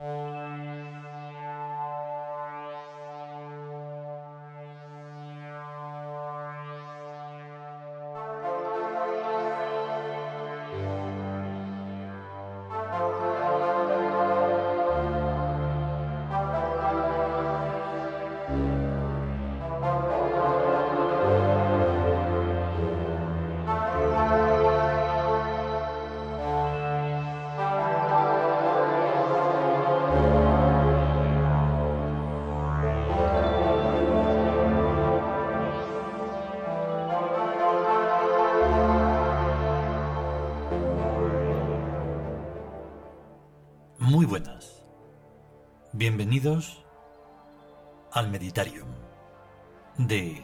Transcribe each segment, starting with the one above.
Muy buenas. Bienvenidos al Meditarium de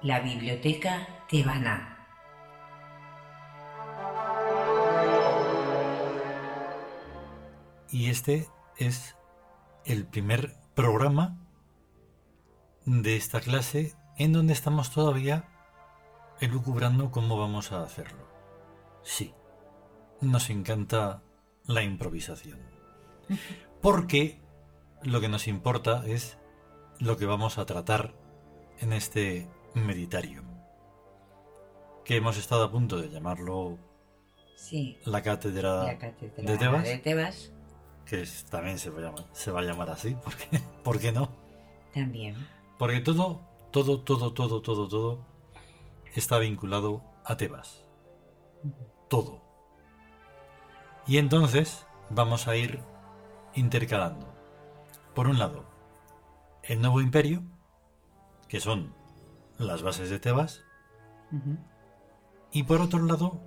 La Biblioteca Tebana. y este es el primer programa de esta clase en donde estamos todavía elucubrando cómo vamos a hacerlo. Sí, nos encanta la improvisación. Porque lo que nos importa es lo que vamos a tratar en este Meditarium. Que hemos estado a punto de llamarlo Sí, la cátedra, la cátedra de Tebas, de Tebas que es- también se va, a llamar, se va a llamar así, porque, ¿por qué no? también. Porque todo, todo, todo, todo, todo, todo está vinculado a Tebas. Todo. Y entonces vamos a ir intercalando. Por un lado, el nuevo imperio, que son las bases de Tebas, y por otro lado,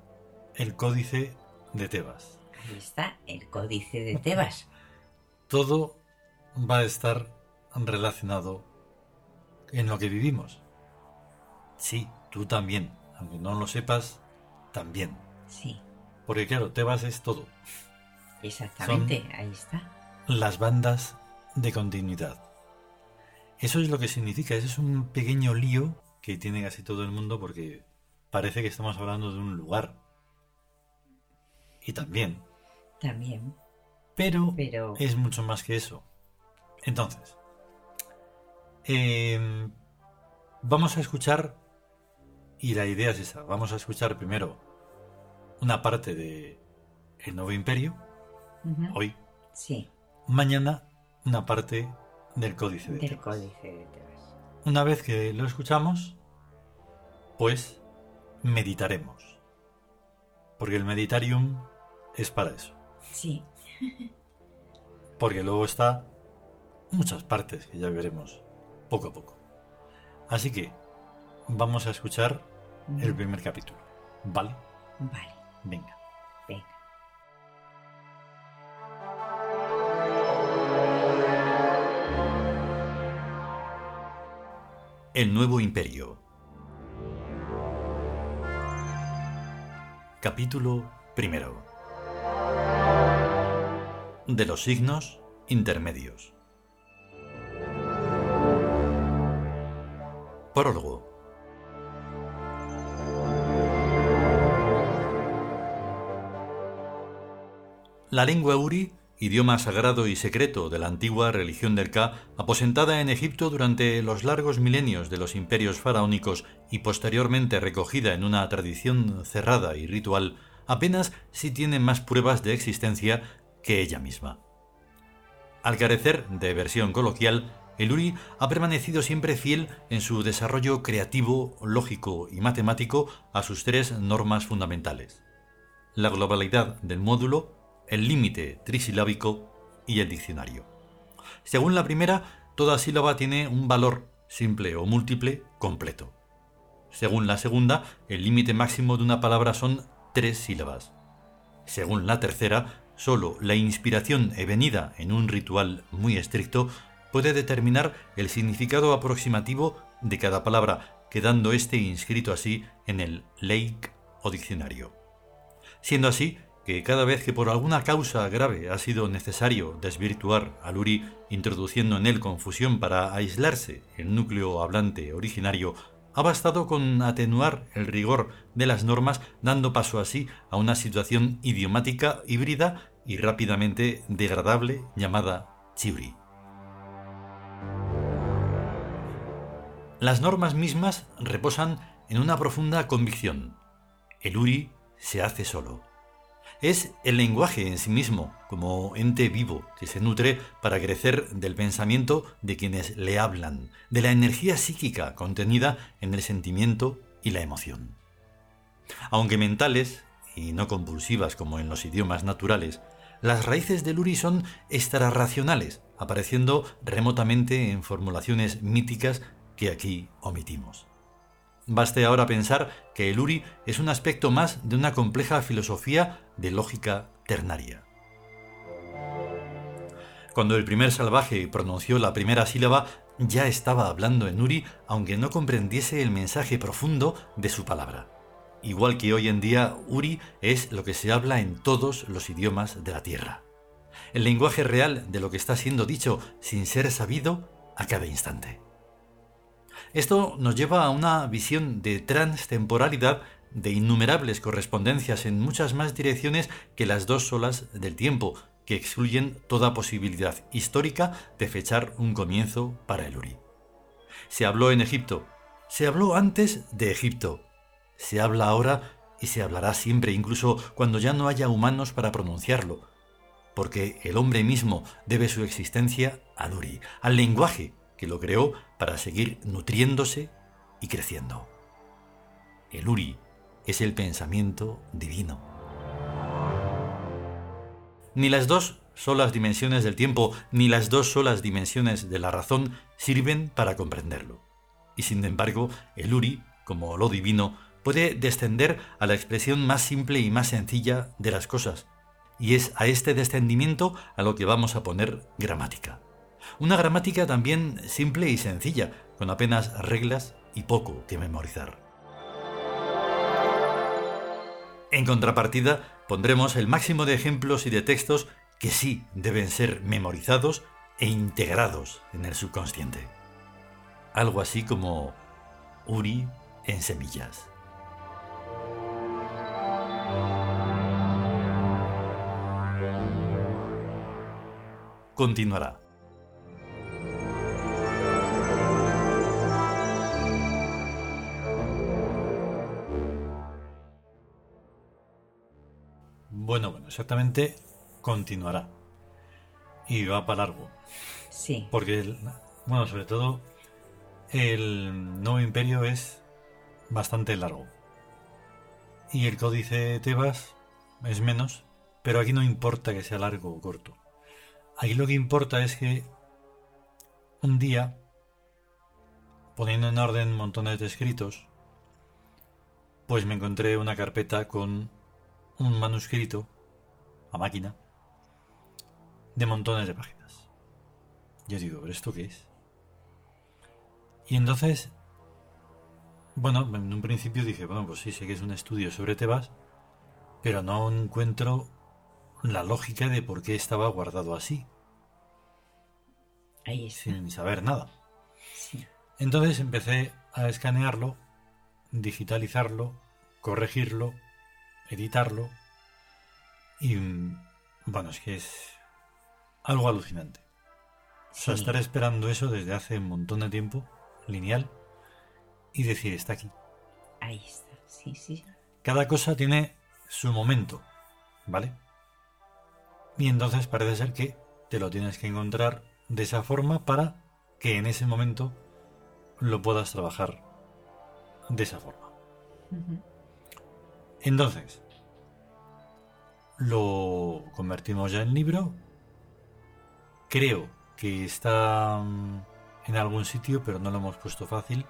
el códice de Tebas. Ahí está el Códice de Tebas. Todo va a estar relacionado en lo que vivimos. Sí, tú también, aunque no lo sepas, también. Sí, Porque claro, Tebas es todo. exactamente, ahí está. Las bandas de continuidad. Eso es lo que significa, ese es un pequeño lío que tiene casi todo el mundo porque parece que estamos hablando de un lugar. Y también, También, pero pero es mucho más que eso. Entonces, em, vamos a escuchar, y la idea es esa, vamos a escuchar primero una parte de El Nuevo Imperio, hoy, sí, mañana una parte del Códice de del Tebas. Códice de Tebas. Una vez que lo escuchamos, pues meditaremos. Porque el meditarium es para eso. Sí, Porque luego está muchas partes que ya veremos poco a poco. Así que vamos a escuchar el primer capítulo. ¿Vale? vale, venga. El nuevo imperio. Capítulo primero. De los signos intermedios. Prólogo. La lengua uri, idioma sagrado y secreto de la antigua religión del Ka, aposentada en Egipto durante los largos milenios de los imperios faraónicos y posteriormente recogida en una tradición cerrada y ritual, apenas si tiene más pruebas de existencia que ella misma. Al carecer de versión coloquial, el Uri ha permanecido siempre fiel en su desarrollo creativo, lógico y matemático a sus tres normas fundamentales. La globalidad del módulo, el límite trisilábico y el diccionario. Según la primera, toda sílaba tiene un valor, simple o múltiple, completo. Según la segunda, el límite máximo de una palabra son tres sílabas. Según la tercera, solo la inspiración evenida en un ritual muy estricto puede determinar el significado aproximativo de cada palabra, quedando éste inscrito así en el Lake o diccionario. Siendo así que cada vez que por alguna causa grave ha sido necesario desvirtuar al Uri introduciendo en él confusión para aislarse el núcleo hablante originario, ha bastado con atenuar el rigor de las normas dando paso así a una situación idiomática híbrida y rápidamente degradable llamada Chiuri. Las normas mismas reposan en una profunda convicción. El Uri se hace solo. Es el lenguaje en sí mismo, como ente vivo que se nutre para crecer del pensamiento de quienes le hablan, de la energía psíquica contenida en el sentimiento y la emoción. Aunque mentales, y no compulsivas como en los idiomas naturales, las raíces del Uri son extrarracionales, apareciendo remotamente en formulaciones míticas que aquí omitimos. Baste ahora pensar que el Uri es un aspecto más de una compleja filosofía de lógica ternaria. Cuando el primer salvaje pronunció la primera sílaba, ya estaba hablando en Uri, aunque no comprendiese el mensaje profundo de su palabra. Igual que hoy en día, Uri es lo que se habla en todos los idiomas de la Tierra. El lenguaje real de lo que está siendo dicho sin ser sabido a cada instante. Esto nos lleva a una visión de transtemporalidad de innumerables correspondencias en muchas más direcciones que las dos solas del tiempo, que excluyen toda posibilidad histórica de fechar un comienzo para el Uri. Se habló en Egipto, se habló antes de Egipto, se habla ahora y se hablará siempre, incluso cuando ya no haya humanos para pronunciarlo, porque el hombre mismo debe su existencia al Uri, al lenguaje que lo creó para seguir nutriéndose y creciendo. El Uri es el pensamiento divino. Ni las dos solas dimensiones del tiempo, ni las dos solas dimensiones de la razón sirven para comprenderlo. Y sin embargo, el Uri, como lo divino, puede descender a la expresión más simple y más sencilla de las cosas, y es a este descendimiento a lo que vamos a poner gramática. Una gramática también simple y sencilla, con apenas reglas y poco que memorizar. En contrapartida, pondremos el máximo de ejemplos y de textos que sí deben ser memorizados e integrados en el subconsciente. Algo así como Uri en semillas. Continuará. Exactamente continuará. Y va para largo. Sí. Porque, bueno, sobre todo, el nuevo imperio es bastante largo. Y el códice Tebas es menos, pero aquí no importa que sea largo o corto. Aquí lo que importa es que un día, poniendo en orden montones de escritos, pues me encontré una carpeta con un manuscrito a máquina de montones de páginas. Yo digo, ¿pero esto qué es? Y entonces, bueno, en un principio dije, bueno, pues sí, sé que es un estudio sobre Tebas, pero no encuentro la lógica de por qué estaba guardado así. Ahí está. Sin saber nada. Sí. Entonces empecé a escanearlo, digitalizarlo, corregirlo editarlo. Y bueno, es que es algo alucinante. O sea, estar esperando eso desde hace un montón de tiempo, lineal, y decir, está aquí. Ahí está. Sí, sí. Cada cosa tiene su momento, ¿vale? Y entonces parece ser que te lo tienes que encontrar de esa forma para que en ese momento lo puedas trabajar de esa forma. Entonces, lo convertimos ya en libro. Creo que está mm, en algún sitio, pero no lo hemos puesto fácil.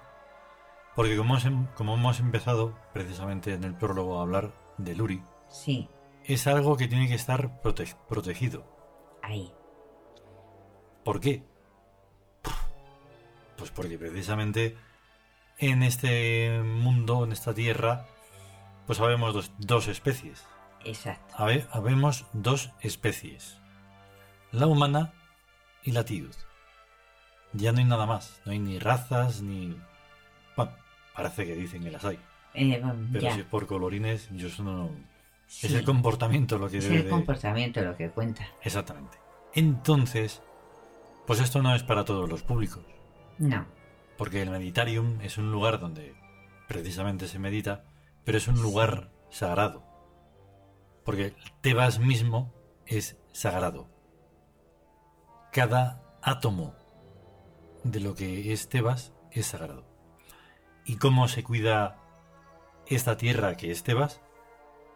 Porque como hemos, em- como hemos empezado precisamente en el prólogo a hablar de Luri, Sí. es algo que tiene que estar prote- protegido. Ahí. ¿Por qué? Pues porque precisamente en este mundo, en esta tierra, pues habemos dos, dos especies. Exacto. Habe- habemos dos especies. La humana y la tiud. Ya no hay nada más. No hay ni razas ni... Bueno, parece que dicen que las hay. Eh, Pero ya. si es por colorines, yo eso no, Es el comportamiento lo que Es debe el de- comportamiento lo que cuenta. Exactamente. Entonces, pues esto no es para todos los públicos, No. porque el Meditarium es un lugar donde precisamente se medita, pero es un lugar sagrado. Porque Tebas mismo es sagrado. Cada átomo de lo que es Tebas es sagrado. ¿Y cómo se cuida esta tierra que es Tebas?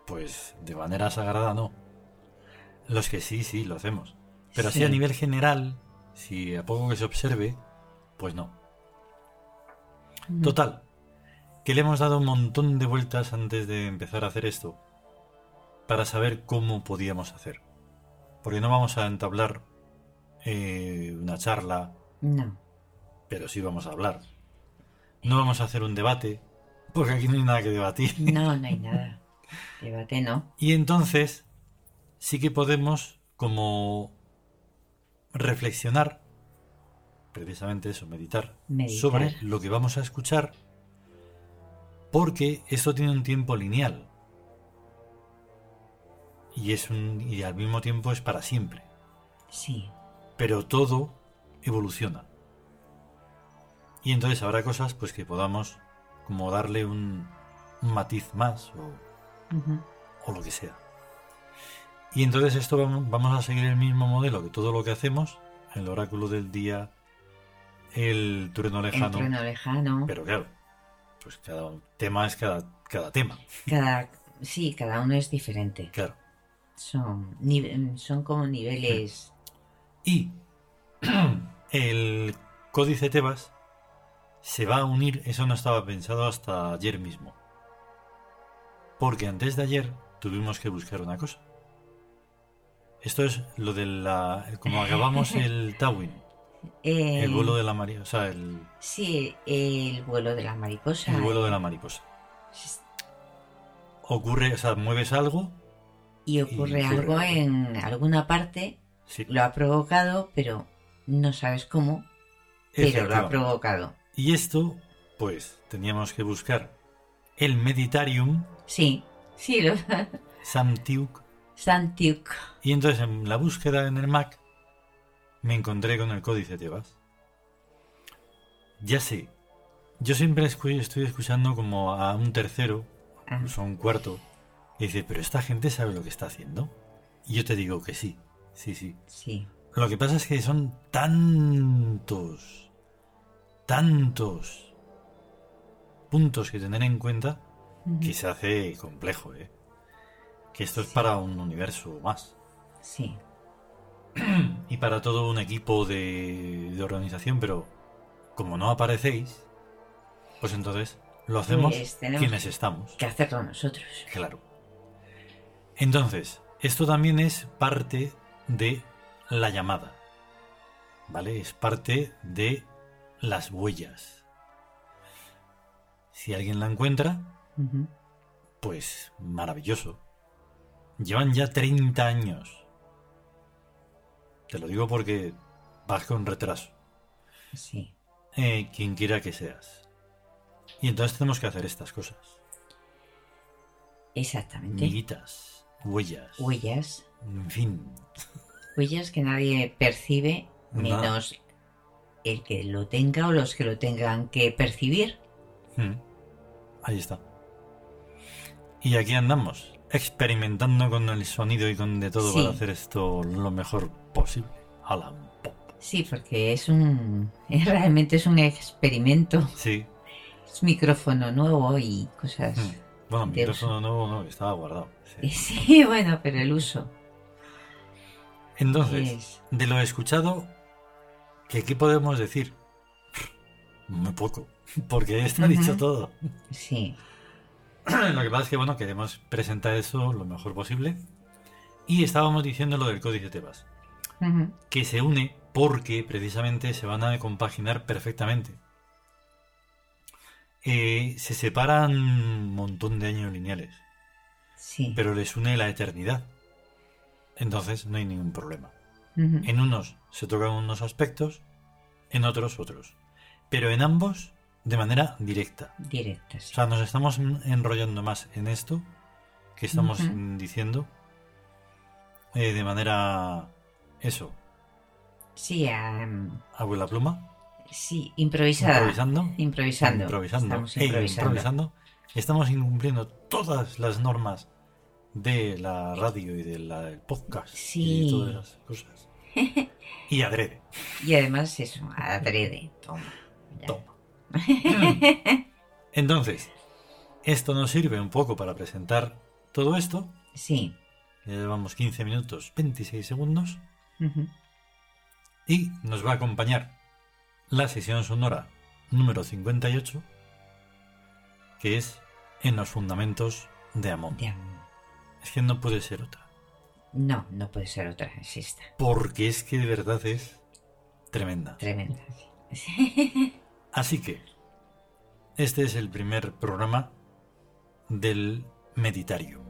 Pues de manera sagrada no. Los que sí, sí, lo hacemos. Pero así Sí. a nivel general, si a poco que se observe, pues no. Ujú. Total, que le hemos dado un montón de vueltas antes de empezar a hacer esto para saber cómo podíamos hacer. Porque no vamos a entablar eh, una charla, No. pero sí vamos a hablar. No vamos a hacer un debate, porque aquí no hay nada que debatir. No, no hay nada. Debate no. Y entonces sí que podemos como reflexionar, precisamente eso, meditar, Meditar. sobre lo que vamos a escuchar, porque esto tiene un tiempo lineal. Y es un y al mismo tiempo es para siempre, Sí. pero todo evoluciona. Y entonces habrá cosas pues que podamos como darle un, un matiz más o o lo que sea. Y entonces esto vamos vamos a seguir el mismo modelo que todo lo que hacemos, el oráculo del día, el trueno El lejano, trueno lejano. pero claro, pues cada tema es cada, cada tema, Cada, sí, cada uno es diferente. claro. Son, son como niveles. Y el códice Tebas se va a unir, eso no estaba pensado hasta ayer mismo. Porque antes de ayer tuvimos que buscar una cosa. Esto es lo de la... Como acabamos el Tawin, eh, el vuelo de la mariposa, o sea, el, Sí, el vuelo de la mariposa. el vuelo de la mariposa. Ocurre, o sea, mueves algo, Y ocurre y ocurre. algo en alguna parte, sí, lo ha provocado, pero no sabes cómo, pero lo ha provocado. Y esto, pues, teníamos que buscar el Meditarium. Sí, sí, lo... Samtiuk Santiuk. Y entonces en la búsqueda en el Mac me encontré con el códice Tebas. Ya sé, yo siempre estoy escuchando como a un tercero, Ah, incluso a un cuarto, y dice, pero esta gente sabe lo que está haciendo. Y yo te digo que sí, sí, sí. sí, Lo que pasa es que son tantos, tantos puntos que tener en cuenta que se hace complejo, ¿eh? Que esto es para un universo más. sí, y para todo un equipo de, de organización, pero como no aparecéis, pues entonces lo hacemos Pues quienes estamos. que hacerlo nosotros. Claro. Entonces, esto también es parte de la llamada. ¿Vale? Es parte de las huellas. Si alguien la encuentra, pues maravilloso. Llevan ya 30 años. Te lo digo porque vas con retraso. Sí, Eh, quien quiera que seas. Y entonces tenemos que hacer estas cosas. exactamente. Miguitas, huellas. Huellas, En fin. huellas que nadie percibe, menos el que lo tenga o los que lo tengan que percibir. Mm. Ahí está. Y aquí andamos, experimentando con el sonido y con de todo Sí. para hacer esto lo mejor posible. Alan Pop. Sí, porque es un. Realmente es un experimento. Sí. Es micrófono nuevo y cosas. Mm. Bueno, micrófono nuevo no, estaba guardado. Sí. Sí, bueno, pero el uso Entonces, es. de lo escuchado, ¿qué, qué podemos decir? Muy poco, porque está dicho todo. Sí, Lo que pasa es que, bueno, queremos presentar eso lo mejor posible. Y estábamos diciendo lo del códice Tebas, que se une porque precisamente se van a compaginar perfectamente. Eh, se separan un montón de años lineales, sí. pero les une la eternidad. Entonces no hay ningún problema. En unos se tocan unos aspectos, en otros otros. Pero en ambos de manera directa. Directa, O sea, nos estamos enrollando más en esto que estamos diciendo eh, de manera, eso, Sí, am, abuela pluma, sí, improvisada. improvisando, Improvisando. improvisando, Estamos improvisando. improvisando. Estamos incumpliendo todas las normas de la radio y del podcast Sí. y todas esas cosas. Y adrede. Y además eso, adrede. Toma. ya. Toma. Entonces, esto nos sirve un poco para presentar todo esto. Sí. Ya llevamos 15 minutos, 26 segundos. Y nos va a acompañar la sesión sonora número 58, que es En los fundamentos de Amón. Ya. Es que no puede ser otra. No, no puede ser otra, es esta. Porque es que de verdad es tremenda. Tremenda. sí. Así que, este es el primer programa del Meditarium.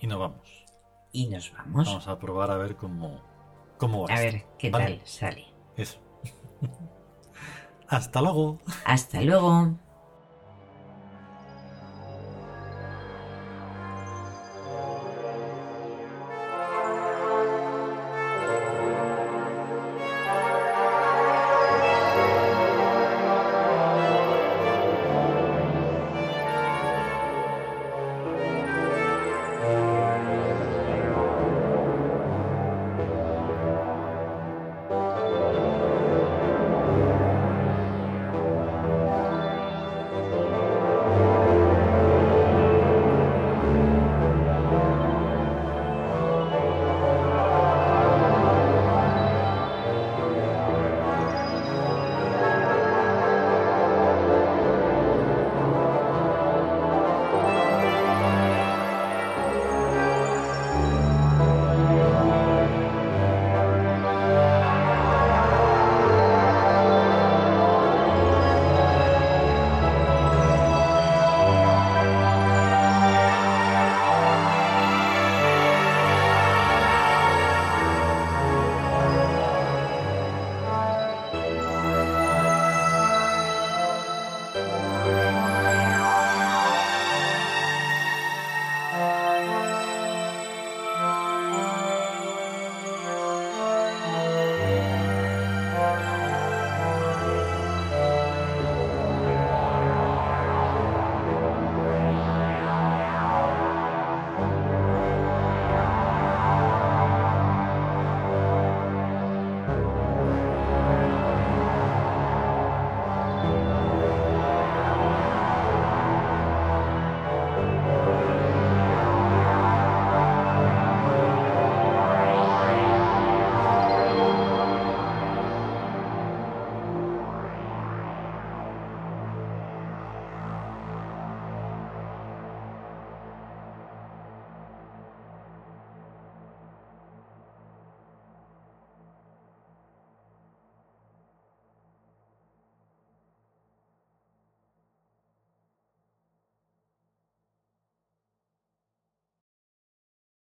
Y nos vamos. y nos vamos. Vamos a probar a ver cómo, cómo va. A esto, ver qué ¿vale? tal sale. Eso. Hasta luego. Hasta luego.